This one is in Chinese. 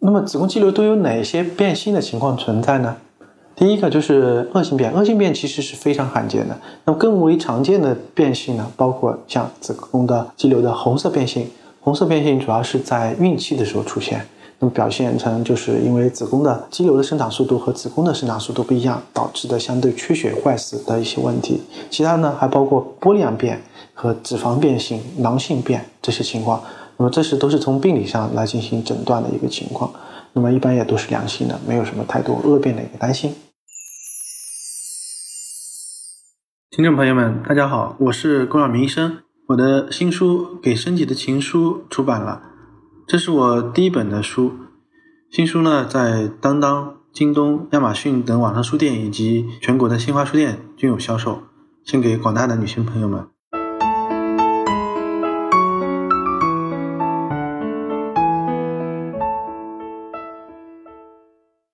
那么子宫肌瘤都有哪些变性的情况存在呢？第一个就是恶性变，恶性变其实是非常罕见的。那么更为常见的变性呢，包括像子宫的肌瘤的红色变性。红色变性主要是在孕期的时候出现，那么表现成就是因为子宫的肌瘤的生长速度和子宫的生长速度不一样，导致的相对缺血坏死的一些问题。其他呢还包括玻璃样变和脂肪变性、囊性变这些情况。那么这是都是从病理上来进行诊断的一个情况。那么一般也都是良性的，没有什么太多恶变的一个担心。听众朋友们，大家好，我是龚晓明医生。我的新书《给身体的情书》出版了，这是我第一本的书。新书呢，在当当、京东、亚马逊等网上书店以及全国的新华书店均有销售，献给广大的女性朋友们。